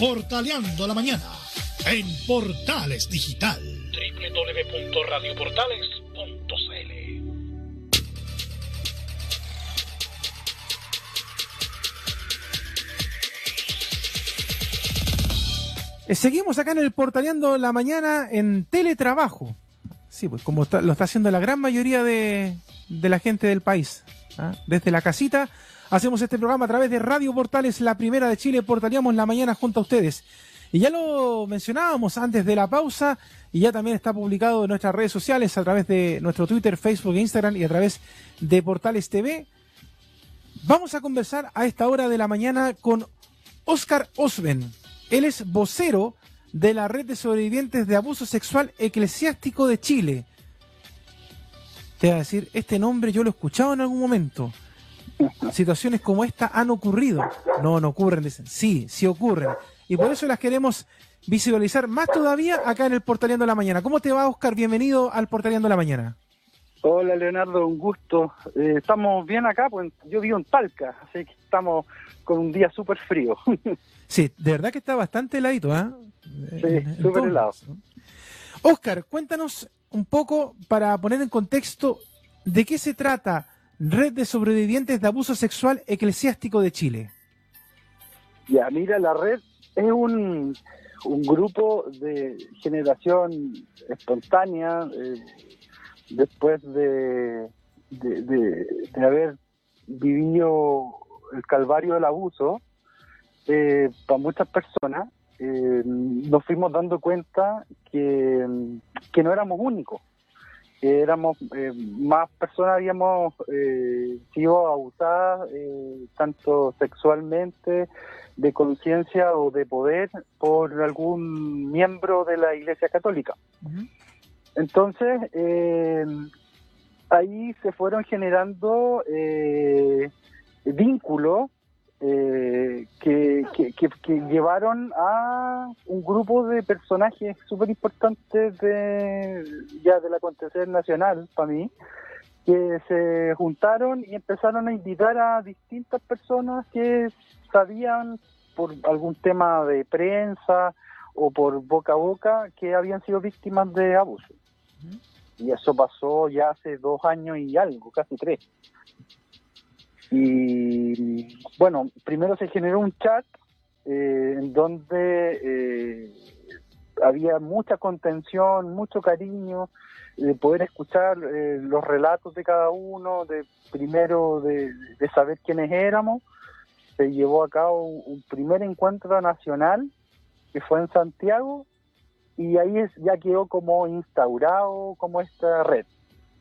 Portaleando la mañana en Portales Digital. www.radioportales.cl Eh, Seguimos acá en el Portaleando la mañana en teletrabajo. Sí, pues como está- lo está haciendo la gran mayoría de, de la gente del país. ¿ah? Desde la casita hacemos este programa a través de Radio Portales, la primera de Chile. Portaleamos la mañana junto a ustedes. Y ya lo mencionábamos antes de la pausa y ya también está publicado en nuestras redes sociales a través de nuestro Twitter, Facebook e Instagram y a través de Portales TV. Vamos a conversar a esta hora de la mañana con Oscar Osben. Él es vocero de la Red de Sobrevivientes de Abuso Sexual Eclesiástico de Chile. Te voy a decir, este nombre yo lo he escuchado en algún momento. Situaciones como esta han ocurrido. No, no ocurren, dicen. Sí, sí ocurren. Y por eso las queremos visualizar más todavía acá en el Portaleando de la Mañana. ¿Cómo te va, Oscar? Bienvenido al Portaleando de la Mañana. Hola Leonardo, un gusto. Eh, estamos bien acá, pues yo vivo en Talca, así que estamos con un día súper frío. Sí, de verdad que está bastante heladito, ¿ah? Sí, súper helado. Oscar, cuéntanos un poco para poner en contexto de qué se trata Red de Sobrevivientes de Abuso Sexual Eclesiástico de Chile. ya, mira, la red es un, un grupo de generación espontánea eh, después de, de, haber vivido el calvario del abuso eh, para muchas personas. eh, nos fuimos dando cuenta que, que no éramos únicos. Que éramos eh, más personas habíamos eh, sido abusadas eh, tanto sexualmente de conciencia o de poder por algún miembro de la Iglesia Católica. Entonces, eh, ahí se fueron generando eh, vínculos eh, que, que, que- que llevaron a un grupo de personajes súper importantes de, ya del acontecer nacional para mí, que se juntaron y empezaron a invitar a distintas personas que sabían por algún tema de prensa o por boca a boca que habían sido víctimas de abuso. Y eso pasó ya hace dos años y algo, casi tres. Y bueno, primero se generó un chat eh, en donde eh, había mucha contención, mucho cariño, de poder escuchar eh, los relatos de cada uno, de primero de, de saber quiénes éramos. Se llevó a cabo un, primer encuentro nacional que fue en Santiago y ahí es, ya quedó como instaurado como esta red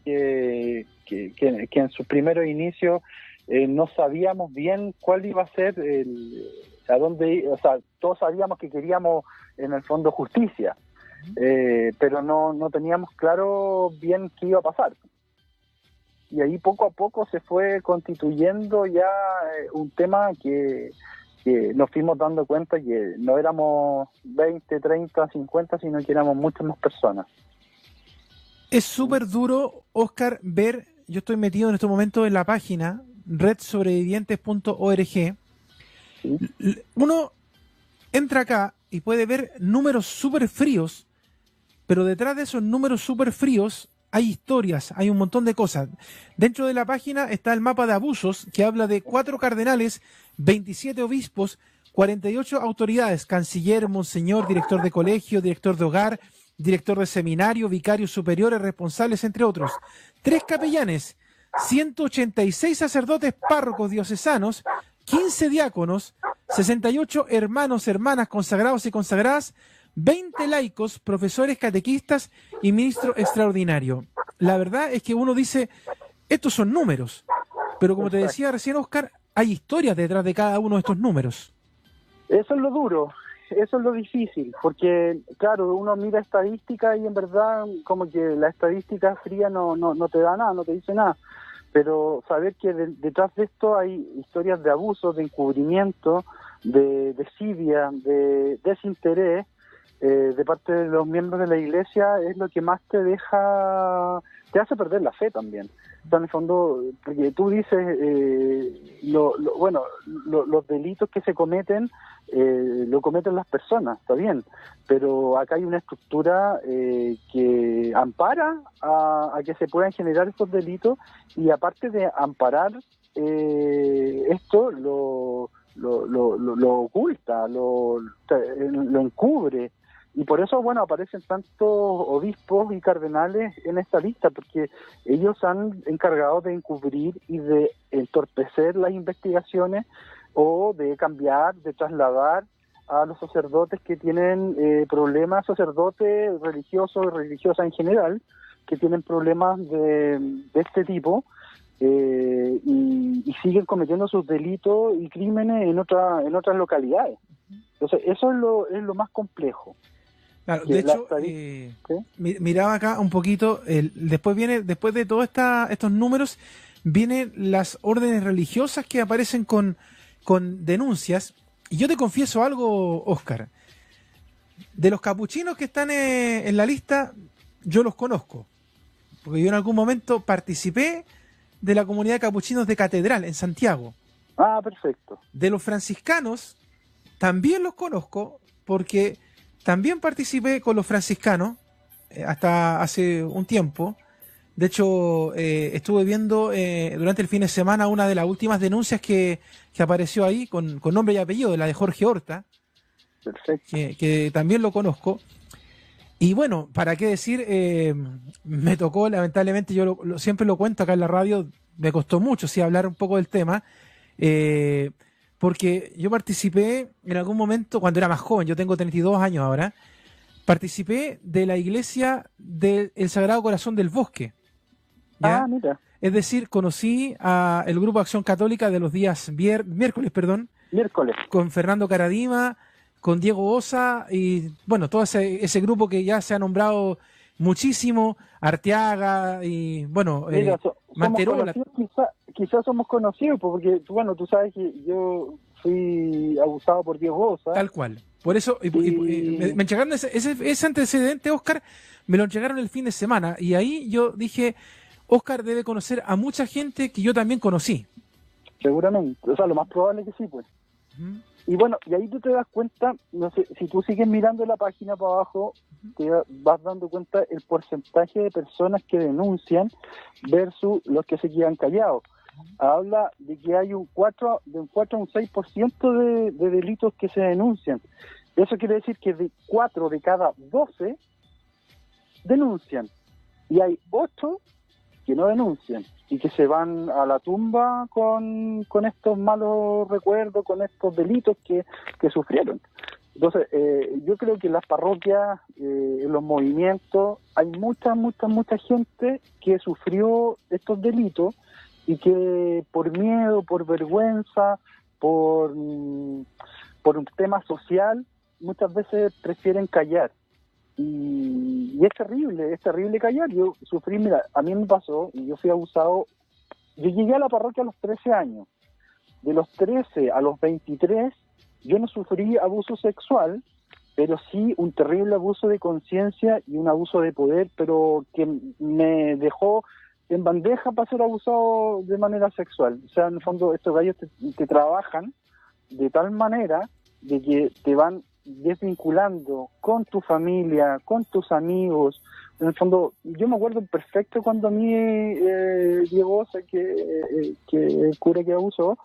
que, que- que en sus primeros inicios eh, no sabíamos bien cuál iba a ser el, a dónde o sea todos sabíamos que queríamos en el fondo justicia eh, pero no, no teníamos claro bien qué iba a pasar y ahí poco a poco se fue constituyendo ya eh, un tema que, que nos fuimos dando cuenta que no éramos 20, 30, 50, sino que éramos muchas más personas. Es súper duro, Oscar, ver, yo estoy metido en este momento en la página redsobrevivientes.org. Uno entra acá y puede ver números súper fríos, pero detrás de esos números súper fríos hay historias, hay un montón de cosas. Dentro de la página está el mapa de abusos que habla de cuatro cardenales, 27 obispos, 48 autoridades, canciller, monseñor, director de colegio, director de hogar, director de seminario, vicarios superiores, responsables, entre otros. Tres capellanes, 186 sacerdotes párrocos diocesanos, 15 diáconos, 68 hermanos, hermanas consagrados y consagradas, 20 laicos, profesores catequistas y ministro extraordinario. La verdad es que uno dice, estos son números, pero como te decía recién Oscar, hay historias detrás de cada uno de estos números. Eso es lo duro, eso es lo difícil, porque claro, uno mira estadística y en verdad como que la estadística fría no, no, no te da nada, no te dice nada, pero saber que de- detrás de esto hay historias de abuso, de encubrimiento, de desidia, de desinterés, eh, de parte de los miembros de la iglesia es lo que más te deja, te hace perder la fe también. O en el fondo, porque tú dices, eh, lo, bueno, los delitos que se cometen, eh, lo cometen las personas, está bien, pero acá hay una estructura eh, que ampara a, a, que se puedan generar estos delitos y aparte de amparar esto, lo, lo, lo, lo, oculta, lo, lo encubre y por eso, bueno, aparecen tantos obispos y cardenales en esta lista, porque ellos han encargado de encubrir y de entorpecer las investigaciones o de cambiar, de trasladar a los sacerdotes que tienen eh, problemas, sacerdotes religiosos y religiosas en general, que tienen problemas de, de este tipo eh, y, y, siguen cometiendo sus delitos y crímenes en, otra, en otras localidades. Entonces, eso es lo, es lo más complejo de hecho, eh, miraba acá un poquito, el, después viene, después de todos estos números, vienen las órdenes religiosas que aparecen con, con denuncias. Y yo te confieso algo, Oscar. De los capuchinos que están eh, en la lista, yo los conozco. Porque yo en algún momento participé de la comunidad de capuchinos de Catedral en Santiago. Ah, perfecto. De los franciscanos, también los conozco porque también participé con los franciscanos eh, hasta hace un tiempo. De hecho, eh, estuve viendo eh, durante el fin de semana una de las últimas denuncias que, apareció ahí con, nombre y apellido, la de Jorge Horta, Que, también lo conozco. Y bueno, para qué decir, me tocó, lamentablemente, yo siempre lo cuento acá en la radio, me costó mucho, sí, hablar un poco del tema porque yo participé en algún momento, cuando era más joven, yo tengo 32 años ahora, participé de la iglesia del Sagrado Corazón del Bosque. Ah, mira. Es decir, conocí a el Grupo Acción Católica de los días miércoles, perdón. Miércoles. Con Fernando Caradima, con Diego Osa y, bueno, todo ese, ese grupo que ya se ha nombrado muchísimo, Arteaga y, bueno, eh, quizás somos conocidos, porque, bueno, tú sabes que yo fui abusado por Diego Osa. Tal cual. Por eso, y, me, entregaron ese, ese, antecedente, Oscar, me lo entregaron el fin de semana. Y ahí yo dije, Oscar debe conocer a mucha gente que yo también conocí. Seguramente. O sea, lo más probable es que sí, pues. Y bueno, y ahí tú te das cuenta, no sé, si tú sigues mirando la página para abajo, te vas dando cuenta el porcentaje de personas que denuncian versus los que se quedan callados. Habla de que hay un 4, de un 4 a un 6% de, de delitos que se denuncian. Eso quiere decir que de 4 de cada 12 denuncian. Y hay 8 que no denuncian y que se van a la tumba con, con estos malos recuerdos, con estos delitos que, que sufrieron. Entonces, eh, yo creo que en las parroquias, eh, en los movimientos, hay mucha, mucha, mucha gente que sufrió estos delitos y que por miedo, por vergüenza, por, por un tema social, muchas veces prefieren callar y, es terrible, es terrible callar. Yo sufrí, mira, a mí me pasó y yo fui abusado. Yo llegué a la parroquia a los 13 años. De los 13 a los 23, yo no sufrí abuso sexual, pero sí un terrible abuso de conciencia y un abuso de poder, pero que me dejó en bandeja para ser abusado de manera sexual. O sea, en el fondo, estos gallos te trabajan de tal manera de que te van desvinculando con tu familia, con tus amigos. En el fondo, yo me acuerdo perfecto cuando a mí eh, Diego, que, eh, que el cura que abusó,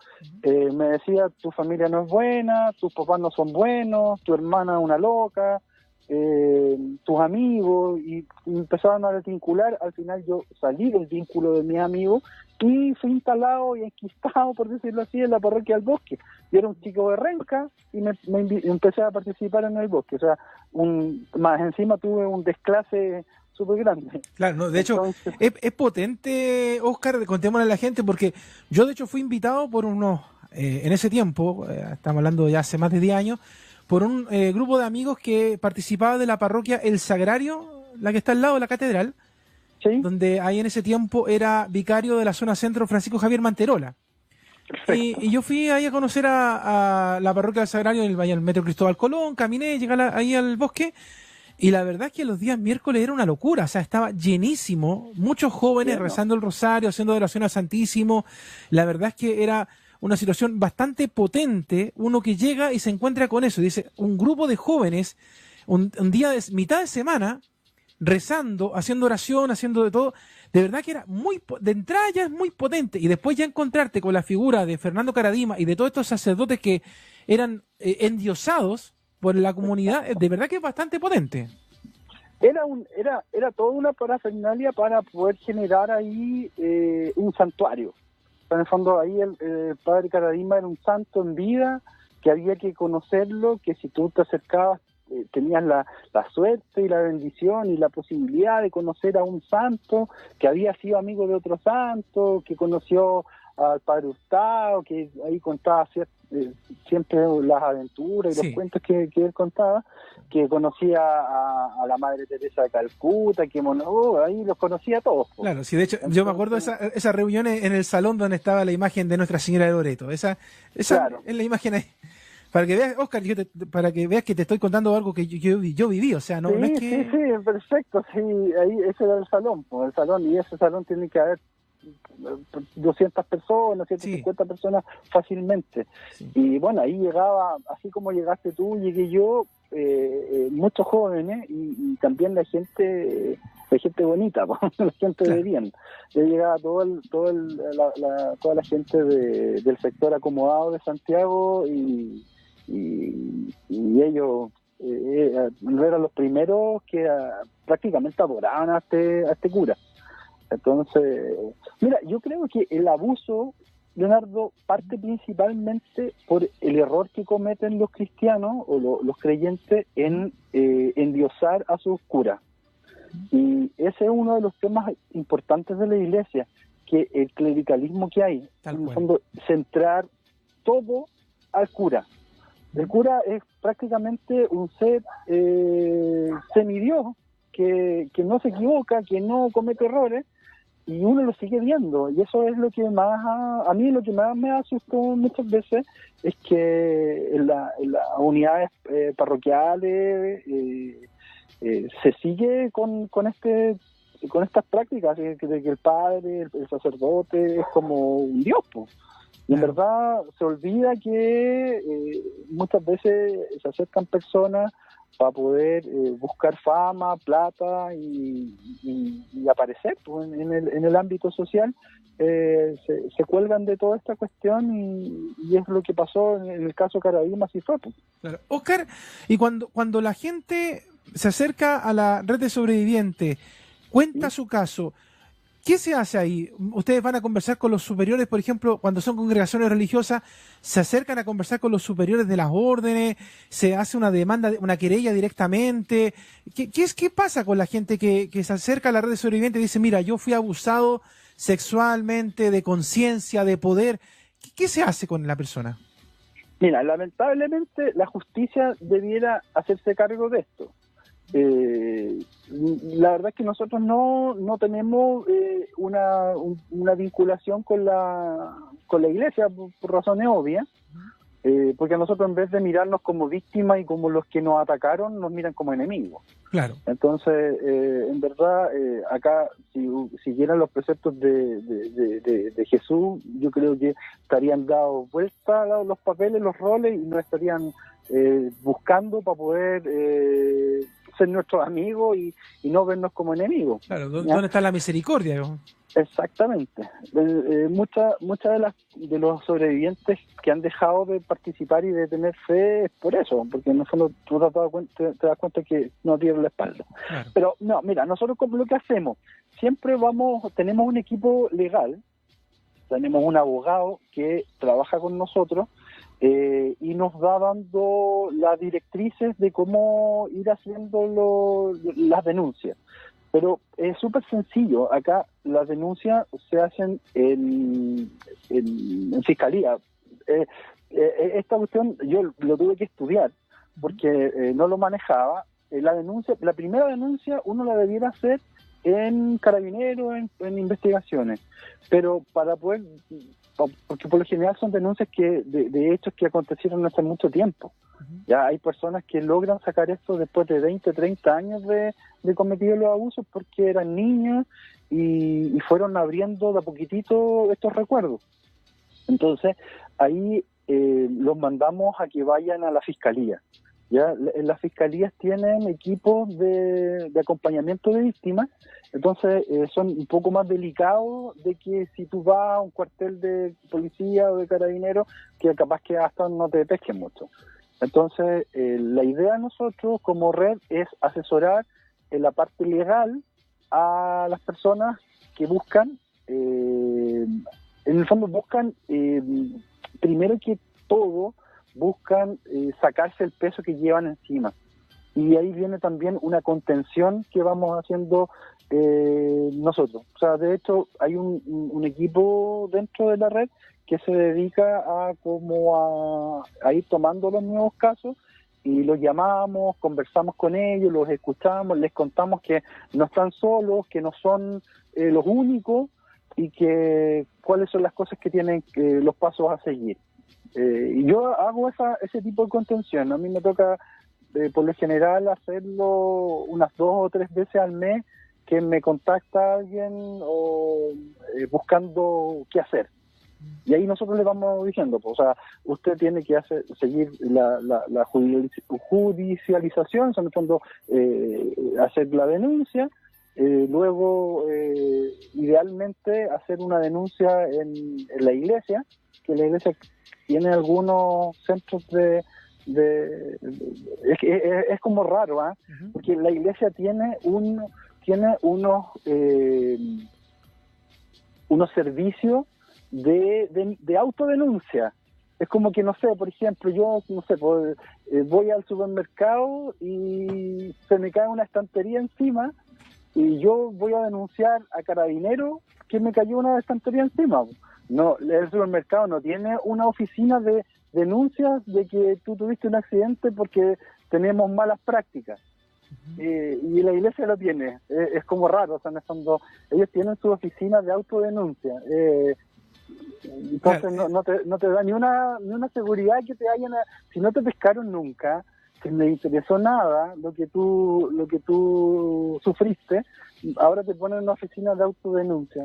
eh, me decía, tu familia no es buena, tus papás no son buenos, tu hermana es una loca, eh, tus amigos y empezaban a desvincular, al final yo salí del vínculo de mis amigos y fui instalado y enquistado, por decirlo así, en la parroquia del bosque. Yo era un chico de renca y me, empecé a participar en el bosque, o sea, un, más encima tuve un desclase súper grande. Claro, de hecho, es, potente, Oscar, contémosle a la gente, porque yo de hecho fui invitado por unos, eh, en ese tiempo, eh, estamos hablando ya hace más de 10 años, por un eh, grupo de amigos que participaba de la parroquia El Sagrario, la que está al lado de la catedral, donde ahí en ese tiempo era vicario de la zona centro Francisco Javier Manterola. Y, yo fui ahí a conocer a, la parroquia del Sagrario en el, Metro Cristóbal Colón, caminé, llegué ahí al bosque. Y la verdad es que los días miércoles era una locura, o sea, estaba llenísimo, muchos jóvenes rezando el rosario, haciendo oración al Santísimo. La verdad es que era una situación bastante potente, uno que llega y se encuentra con eso, dice, un grupo de jóvenes, un, día de mitad de semana, rezando, haciendo oración, haciendo de todo, de verdad que era muy, de entrada ya es muy potente, y después ya encontrarte con la figura de Fernando Caradima y de todos estos sacerdotes que eran eh, endiosados por la comunidad, de verdad que es bastante potente. Era, un, era, era toda una parafernalia para poder generar ahí eh, un santuario en el fondo ahí el, padre Caradima era un santo en vida, que había que conocerlo, que si tú te acercabas eh, tenías la, la, suerte y la bendición y la posibilidad de conocer a un santo que había sido amigo de otro santo, que conoció al padre Gustavo, que ahí contaba eh, siempre las aventuras y los cuentos que, él contaba, que conocía a, la madre Teresa de Calcuta, que oh, ahí los conocía a todos. Claro, sí, de hecho, yo me acuerdo de esa, esa reunión en el salón donde estaba la imagen de Nuestra Señora de Loreto. Esa, esa es la imagen ahí. Para que veas, Oscar, para que veas que te estoy contando algo que yo, yo, viví, o sea, no, sí, es que... Sí, sí, perfecto, sí, ahí ese era el salón, el salón, y ese salón tiene que haber 200 personas, 150 personas fácilmente. Y bueno, ahí llegaba, así como llegaste tú, llegué yo, eh, eh, muchos jóvenes y, también la gente la gente bonita, la gente de bien. Yo llegaba todo el, todo el, la, toda la gente del sector acomodado de Santiago y, y, ellos eh, eran los primeros que ah, prácticamente adoraban a este, a este cura. Entonces, mira, yo creo que el abuso, Leonardo, parte principalmente por el error que cometen los cristianos o los creyentes en eh, endiosar a sus curas. Y ese es uno de los temas importantes de la iglesia, que el clericalismo que hay, en el fondo, centrar todo al cura. El cura es prácticamente un ser eh, semidios que, que no se equivoca, que no comete errores, y uno lo sigue viendo. Y eso es lo que más a, mí lo que más me asustó muchas veces es que en, las unidades eh, parroquiales eh, eh, se sigue con, con este con estas prácticas de, que el padre el, sacerdote es como un dios y en verdad se olvida que muchas veces se acercan personas para poder eh, buscar fama, plata y, aparecer pues, en, el, en el ámbito social, eh, se, cuelgan de toda esta cuestión y, es lo que pasó en el caso Carabima, así fue. Pues. Oscar, y cuando, cuando la gente se acerca a la red de sobrevivientes, cuenta su caso, ¿Qué se hace ahí? Ustedes van a conversar con los superiores, por ejemplo, cuando son congregaciones religiosas, se acercan a conversar con los superiores de las órdenes, se hace una demanda, una querella directamente. ¿Qué, es, qué pasa con la gente que, se acerca a la red de sobrevivientes y dice, mira, yo fui abusado sexualmente, de conciencia, de poder? ¿Qué se hace con la persona? Mira, lamentablemente la justicia debiera hacerse cargo de esto. Eh, la verdad es que nosotros no, no tenemos eh, una, una vinculación con la, con la iglesia por, razones obvias, eh, porque nosotros en vez de mirarnos como víctimas y como los que nos atacaron, nos miran como enemigos. Claro. Entonces, eh, en verdad, acá, si siguieran los preceptos de, de, de, Jesús, yo creo que estarían dados vuelta los papeles, los roles y no estarían buscando para poder ser nuestros amigos y, no vernos como enemigos. Claro, ¿dónde está la misericordia? Exactamente. Eh, muchas muchas de las de los sobrevivientes que han dejado de participar y de tener fe es por eso, porque en el fondo tú te, das cuenta que no tienen la espalda. Pero no, mira, nosotros como lo que hacemos, siempre vamos, tenemos un equipo legal, tenemos un abogado que trabaja con nosotros eh, y nos va dando las directrices de cómo ir haciendo las denuncias. Pero es súper sencillo. Acá las denuncias se hacen en, en, fiscalía. Eh, eh, esta cuestión yo lo tuve que estudiar porque no lo manejaba. la denuncia, la primera denuncia uno la debiera hacer en carabineros, en, investigaciones. Pero para poder porque por lo general son denuncias que de, hechos que acontecieron hace mucho tiempo. Ya hay personas que logran sacar esto después de 20, 30 años de, de cometido los abusos porque eran niños y, fueron abriendo de a poquitito estos recuerdos. Entonces, ahí eh, los mandamos a que vayan a la fiscalía. Ya las fiscalías tienen equipos de, acompañamiento de víctimas, entonces eh, son un poco más delicados de que si tú vas a un cuartel de policía o de carabinero, que capaz que hasta no te pesquen mucho. Entonces, eh, la idea de nosotros como red es asesorar en la parte legal a las personas que buscan, eh, en el fondo buscan, primero que todo, buscan eh, sacarse el peso que llevan encima. Y ahí viene también una contención que vamos haciendo eh, nosotros. O sea, de hecho, hay un, equipo dentro de la red que se dedica a como a, ir tomando los nuevos casos y los llamamos, conversamos con ellos, los escuchamos, les contamos que no están solos, que no son eh, los únicos y que cuáles son las cosas que tienen los pasos a seguir. Eh, yo hago esa, ese tipo de contención. A mí me toca, eh, por lo general, hacerlo unas dos o tres veces al mes que me contacta alguien o eh, buscando qué hacer. Y ahí nosotros le vamos diciendo, pues, o sea, usted tiene que hacer, seguir la, la, judicialización, en el fondo, hacer la denuncia, luego, idealmente, hacer una denuncia en, en la iglesia, que la iglesia tiene algunos centros de... de, es, como raro, ¿ah? porque la iglesia tiene un tiene unos eh, unos servicios de, de, autodenuncia. Es como que, no sé, por ejemplo, yo, no sé, pues, eh, voy al supermercado y se me cae una estantería encima y yo voy a denunciar a carabinero que me cayó una estantería encima. No, el supermercado no tiene una oficina de denuncias de que tú tuviste un accidente porque tenemos malas prácticas. Eh, y la iglesia lo tiene. Eh, es como raro, o sea, ellos tienen su oficina de autodenuncia. Eh, entonces no, no, te, no te da ni una, ni una seguridad que te vayan a... Si no te pescaron nunca, si no interesó nada lo que tú, lo que tú sufriste, ahora te ponen en una oficina de autodenuncia.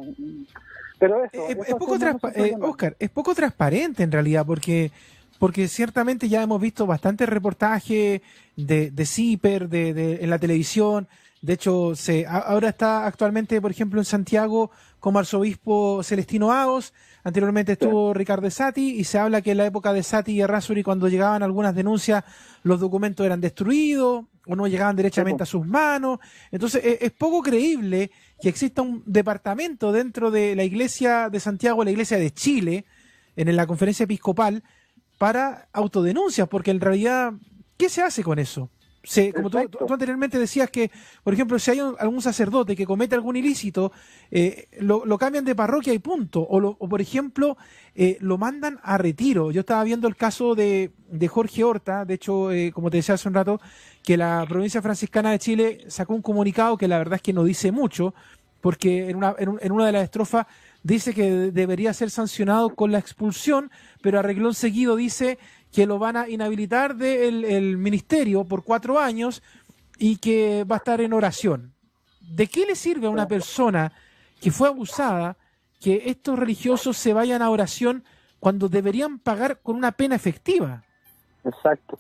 Pero eso, es, poco eh, Oscar, es poco transparente en realidad, porque porque ciertamente ya hemos visto bastante reportaje de, de CIPER de, de, en la televisión. De hecho, se, ahora está actualmente, por ejemplo, en Santiago como arzobispo Celestino Agos. Anteriormente estuvo Ricardo Sati y se habla que en la época de Sati y Errázuri, cuando llegaban algunas denuncias, los documentos eran destruidos o no llegaban derechamente a sus manos. Entonces, es, es poco creíble que exista un departamento dentro de la iglesia de Santiago, la iglesia de Chile, en la conferencia episcopal, para autodenuncias, porque en realidad, ¿qué se hace con eso? Se, como tú, anteriormente decías que, por ejemplo, si hay algún sacerdote que comete algún ilícito, eh, lo, cambian de parroquia y punto. O, por ejemplo, eh, lo mandan a retiro. Yo estaba viendo el caso de, de Jorge Horta, de hecho, eh, como te decía hace un rato, que la provincia franciscana de Chile sacó un comunicado que la verdad es que no dice mucho, porque en una, en, una de las estrofas dice que debería ser sancionado con la expulsión, pero a reglón seguido dice que lo van a inhabilitar del el ministerio por cuatro años y que va a estar en oración. ¿De qué le sirve a una persona que fue abusada que estos religiosos se vayan a oración cuando deberían pagar con una pena efectiva? Exacto.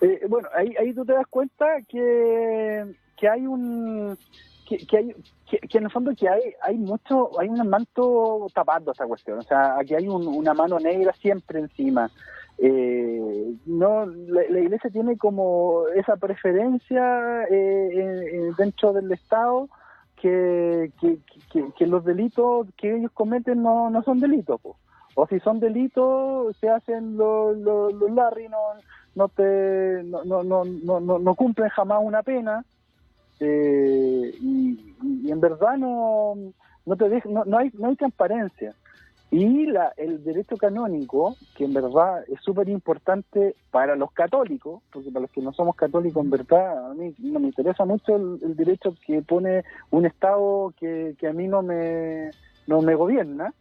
Eh, bueno, ahí, ahí tú te das cuenta que, que hay un que, hay que, en el fondo que hay hay mucho hay un manto tapando esa cuestión o sea aquí hay una mano negra siempre encima eh, no la, iglesia tiene como esa preferencia eh, dentro del estado que, que, los delitos que ellos cometen no, no son delitos o si son delitos se hacen los los, los Larry no no te no, no, no, no, no cumplen jamás una pena. Eh, y, en verdad no no te no, no, hay no hay transparencia y la, el derecho canónico que en verdad es súper importante para los católicos porque para los que no somos católicos en verdad a mí no me interesa mucho el, derecho que pone un estado que, que a mí no me no me gobierna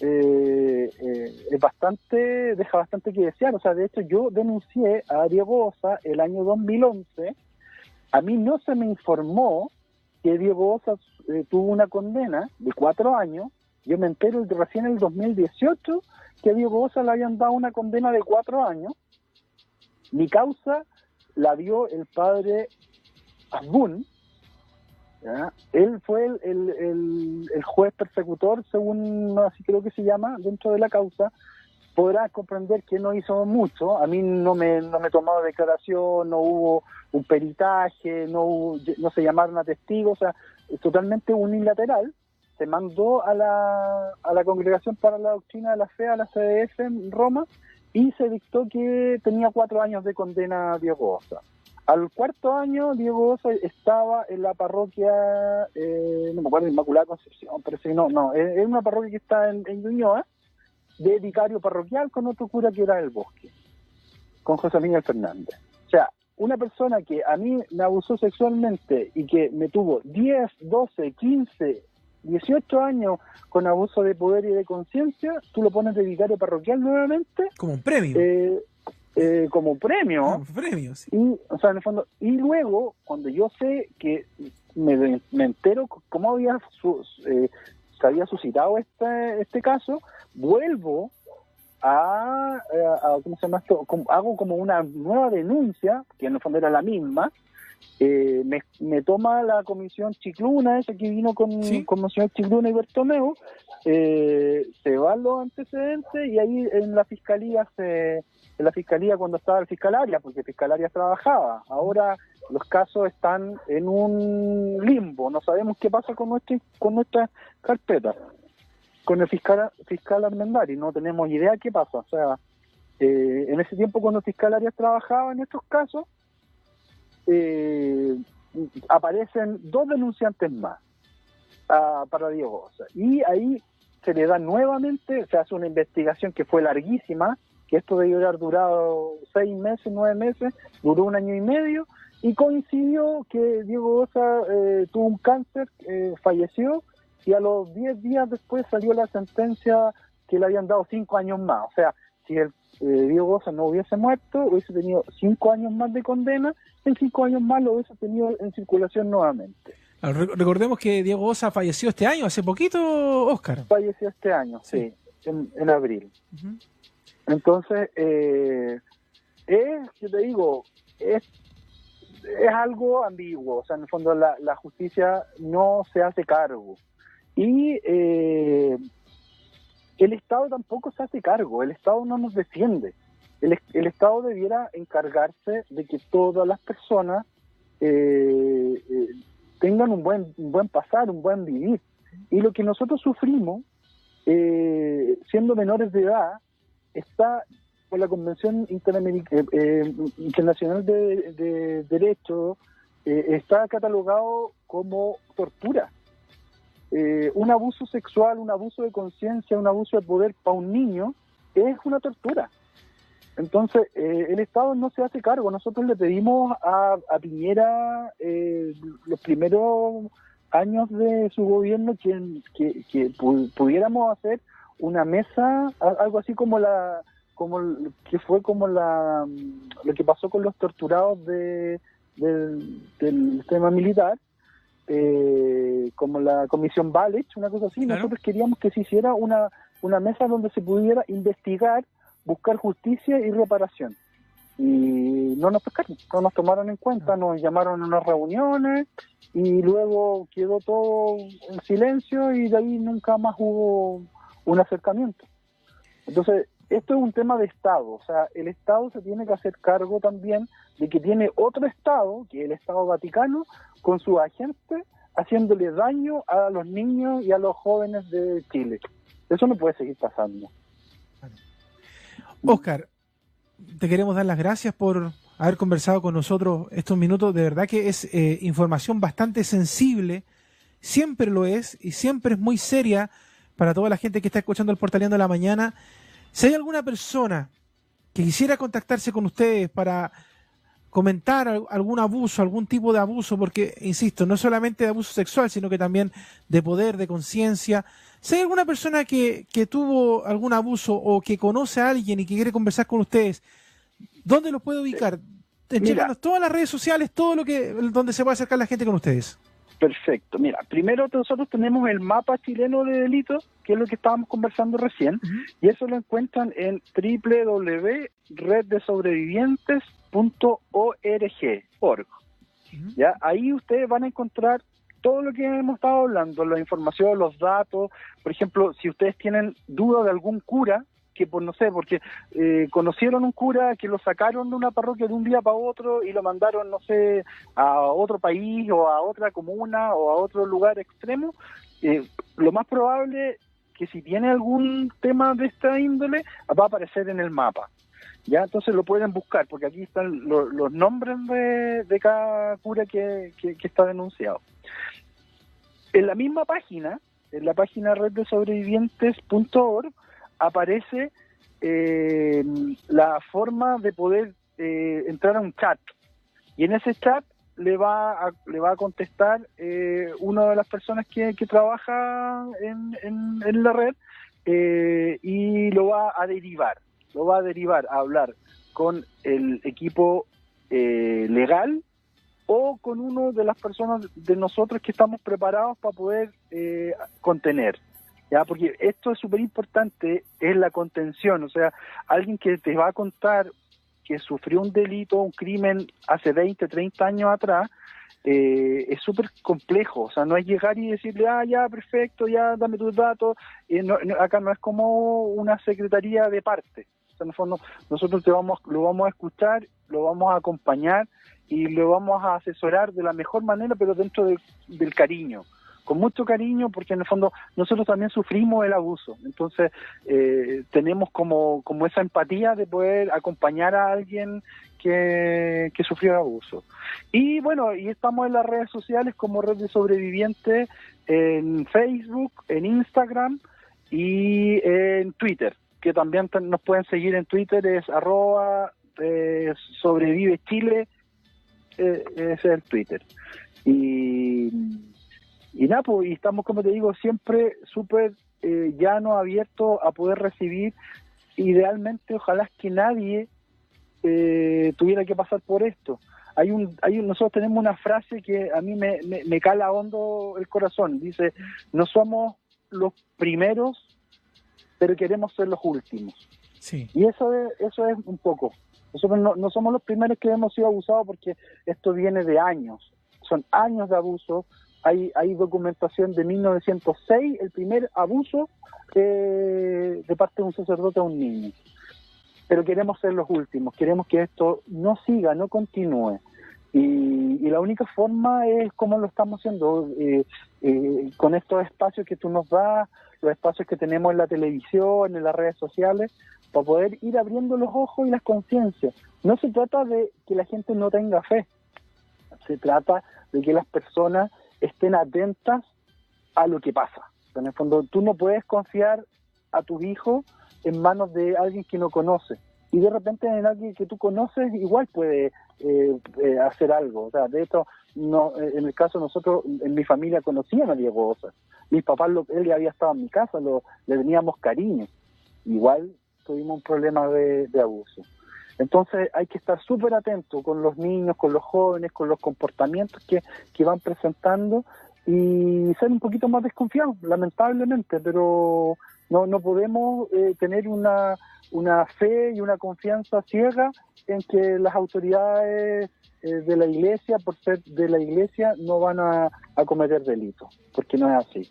eh, eh, es bastante, deja bastante que desear. O sea, de hecho yo denuncié a Diego Osa el año 2011. A mí no se me informó que Diego Osa eh, tuvo una condena de cuatro años. Yo me entero recién en el 2018 que a Diego Osa le habían dado una condena de cuatro años. Mi causa la dio el padre Asbun, él fue el, juez persecutor, según así creo que se llama, dentro de la causa. Podrás comprender que no hizo mucho. A mí no me, no me tomado declaración, no hubo un peritaje, no, no se llamaron a testigos, o sea, totalmente unilateral. Se mandó a la, a la Congregación para la Doctrina de la Fe, a la CDF en Roma, y se dictó que tenía cuatro años de condena diegosa. Al cuarto año, Diego Osa estaba en la parroquia, eh, no me acuerdo, Inmaculada Concepción, pero sí, no, no, es, una parroquia que está en, en de vicario parroquial con otro cura que era el bosque, con José Miguel Fernández. O sea, una persona que a mí me abusó sexualmente y que me tuvo 10, 12, 15, 18 años con abuso de poder y de conciencia, tú lo pones de vicario parroquial nuevamente. Como un premio. Eh, eh, como premio. Ah, premio y, o sea, en el fondo, y luego, cuando yo sé que me, me entero cómo había eh, se había suscitado este, este caso, vuelvo a, a, ¿cómo se llama esto? hago como una nueva denuncia, que en el fondo era la misma, eh, me, me, toma la comisión Chicluna, esa que vino con, comisión Chicluna y Bertomeu, eh, se van los antecedentes y ahí en la fiscalía se en la fiscalía cuando estaba el fiscalaria, porque fiscalaria trabajaba. Ahora los casos están en un limbo, no sabemos qué pasa con nuestra con nuestra carpeta, con el fiscal fiscal Armendari, no tenemos idea qué pasa. O sea, eh, en ese tiempo cuando fiscalaria trabajaba en estos casos eh, aparecen dos denunciantes más ah, para Diego Y ahí se le da nuevamente, se hace una investigación que fue larguísima, que esto debió haber durado seis meses, nueve meses, duró un año y medio, y coincidió que Diego Osa eh, tuvo un cáncer, eh, falleció, y a los diez días después salió la sentencia que le habían dado cinco años más. O sea, si el eh, Diego Osa no hubiese muerto, hubiese tenido cinco años más de condena, en cinco años más lo hubiese tenido en circulación nuevamente. Recordemos que Diego Osa falleció este año, hace poquito, Oscar. Falleció este año, sí, en, abril. Entonces, eh, es, yo te digo, es, es algo ambiguo, o sea, en el fondo la, la justicia no se hace cargo. Y eh, el Estado tampoco se hace cargo, el Estado no nos defiende. El, Estado debiera encargarse de que todas las personas eh, eh, tengan un buen, un buen pasar, un buen vivir. Y lo que nosotros sufrimos, eh, siendo menores de edad, está por la Convención Internacional de, de Derecho, está catalogado como tortura. Eh, un abuso sexual, un abuso de conciencia, un abuso de poder para un niño es una tortura. Entonces, eh, el Estado no se hace cargo. Nosotros le pedimos a, Piñera eh, los primeros años de su gobierno que, pudiéramos hacer una mesa, algo así como la como que fue como la lo que pasó con los torturados de, del sistema militar, eh, como la comisión Balich, una cosa así, nosotros queríamos que se hiciera una, una mesa donde se pudiera investigar, buscar justicia y reparación. Y no nos tocaron, no nos tomaron en cuenta, nos llamaron a unas reuniones y luego quedó todo en silencio y de ahí nunca más hubo un acercamiento. Entonces, esto es un tema de Estado, o sea, el Estado se tiene que hacer cargo también de que tiene otro Estado, que es el Estado Vaticano, con su agente haciéndole daño a los niños y a los jóvenes de Chile. Eso no puede seguir pasando. Oscar, te queremos dar las gracias por haber conversado con nosotros estos minutos. De verdad que es eh, información bastante sensible, siempre lo es y siempre es muy seria para toda la gente que está escuchando el Portaleando de la Mañana. Si hay alguna persona que quisiera contactarse con ustedes para comentar algún abuso, algún tipo de abuso, porque, insisto, no solamente de abuso sexual, sino que también de poder, de conciencia. Si hay alguna persona que, que tuvo algún abuso o que conoce a alguien y que quiere conversar con ustedes, ¿dónde lo puede ubicar? En todas las redes sociales, todo lo que, donde se puede acercar la gente con ustedes. Perfecto. Mira, primero nosotros tenemos el mapa chileno de delitos, que es lo que estábamos conversando recién, y eso lo encuentran en www.reddesobrevivientes.org. ¿Ya? Ahí ustedes van a encontrar todo lo que hemos estado hablando, la información, los datos. Por ejemplo, si ustedes tienen duda de algún cura, que por no sé, porque eh, conocieron un cura que lo sacaron de una parroquia de un día para otro y lo mandaron, no sé, a otro país o a otra comuna o a otro lugar extremo, eh, lo más probable que si tiene algún tema de esta índole va a aparecer en el mapa. Ya, entonces lo pueden buscar, porque aquí están los nombres de, cada cura que, que, está denunciado. En la misma página, en la página red de aparece eh, la forma de poder eh, entrar a un chat. Y en ese chat le va a, le va a contestar eh, una de las personas que, trabaja en, en, la red y lo va a derivar, lo va a derivar a hablar con el equipo legal o con uno de las personas de nosotros que estamos preparados para poder contener. ¿Ya? Porque esto es súper importante, es la contención, o sea, alguien que te va a contar que sufrió un delito, un crimen hace 20, 30 años atrás, eh, es súper complejo, o sea, no es llegar y decirle, ah, ya, perfecto, ya, dame tus datos, eh, acá no es como una secretaría de parte, o sea, en el fondo nosotros te vamos, lo vamos a escuchar, lo vamos a acompañar y lo vamos a asesorar de la mejor manera, pero dentro del cariño, con mucho cariño porque en el fondo nosotros también sufrimos el abuso. Entonces eh, tenemos como, como esa empatía de poder acompañar a alguien que, que sufrió abuso. Y bueno, y estamos en las redes sociales como Red de Sobrevivientes en Facebook, en Instagram y en Twitter, que también nos pueden seguir en Twitter, es arroba eh, sobrevive Chile, eh, ese es el Twitter. Y y nada, pues, y estamos, como te digo, siempre súper eh, llano, abierto a poder recibir. Idealmente, ojalá que nadie eh, tuviera que pasar por esto. Hay un, hay nosotros tenemos una frase que a mí me, me, cala hondo el corazón. Dice, no somos los primeros, pero queremos ser los últimos. Sí. Y eso es, eso es un poco. Nosotros no, no somos los primeros que hemos sido abusados porque esto viene de años. Son años de abuso, hay, hay documentación de 1906, el primer abuso eh, de parte de un sacerdote a un niño. Pero queremos ser los últimos, queremos que esto no siga, no continúe. Y, la única forma es como lo estamos haciendo, eh, eh, con estos espacios que tú nos das, los espacios que tenemos en la televisión, en las redes sociales, para poder ir abriendo los ojos y las conciencias. No se trata de que la gente no tenga fe, se trata de que las personas estén atentas a lo que pasa. En el fondo, tú no puedes confiar a tu hijo en manos de alguien que no conoce. Y de repente en alguien que tú conoces igual puede eh, eh, hacer algo. O sea, de hecho, no, eh, en el caso de nosotros, en mi familia conocían a Diego Osa. Mis papás, lo, él ya había estado en mi casa, lo, le teníamos cariño. Igual tuvimos un problema de abuso. Entonces hay que estar súper atento con los niños, con los jóvenes, con los comportamientos que, que van presentando y ser un poquito más desconfiados, lamentablemente, pero no, no podemos eh, tener una, una fe y una confianza ciega en que las autoridades eh, de la iglesia, por ser de la iglesia, no van a, a cometer delitos, porque no es así.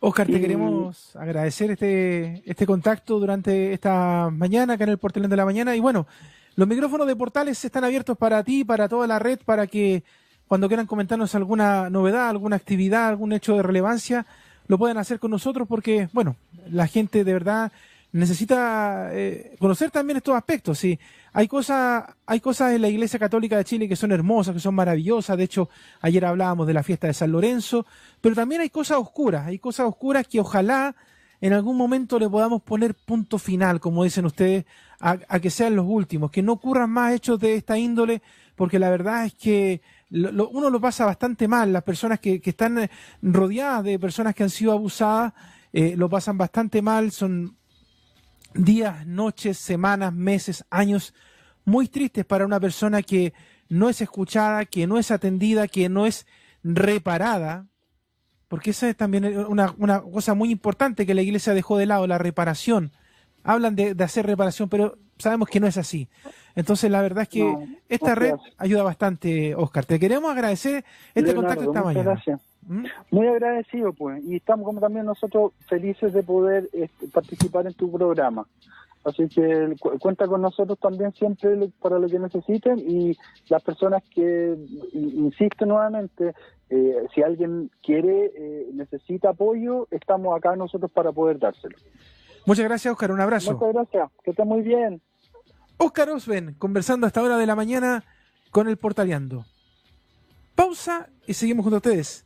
Oscar, te queremos agradecer este, este contacto durante esta mañana acá en el Portalón de la Mañana. Y bueno, los micrófonos de Portales están abiertos para ti, para toda la red, para que cuando quieran comentarnos alguna novedad, alguna actividad, algún hecho de relevancia, lo puedan hacer con nosotros porque, bueno, la gente de verdad necesita eh, conocer también estos aspectos. Sí, hay cosas, hay cosas en la Iglesia Católica de Chile que son hermosas, que son maravillosas. De hecho, ayer hablábamos de la fiesta de San Lorenzo, pero también hay cosas oscuras, hay cosas oscuras que ojalá en algún momento le podamos poner punto final, como dicen ustedes, a, que sean los últimos, que no ocurran más hechos de esta índole, porque la verdad es que uno lo pasa bastante mal, las personas que, están eh, rodeadas de personas que han sido abusadas, eh, lo pasan bastante mal, son días, noches, semanas, meses, años muy tristes para una persona que no es escuchada, que no es atendida, que no es reparada, porque esa es también una, una, cosa muy importante que la iglesia dejó de lado, la reparación. Hablan de, hacer reparación, pero sabemos que no es así. Entonces, la verdad es que esta red ayuda bastante, Oscar. Te queremos agradecer este contacto esta mañana. Gracias. ¿Mm? Muy agradecido, pues. Y estamos como también nosotros felices de poder este, participar en tu programa. Así que cuenta con nosotros también siempre para lo que necesiten y las personas que, insisto nuevamente, eh, si alguien quiere, eh, necesita apoyo, estamos acá nosotros para poder dárselo. Muchas gracias, Oscar. Un abrazo. Muchas gracias. Que esté muy bien. Oscar Osben, conversando a esta hora de la mañana con el Portaleando. Pausa y seguimos junto a ustedes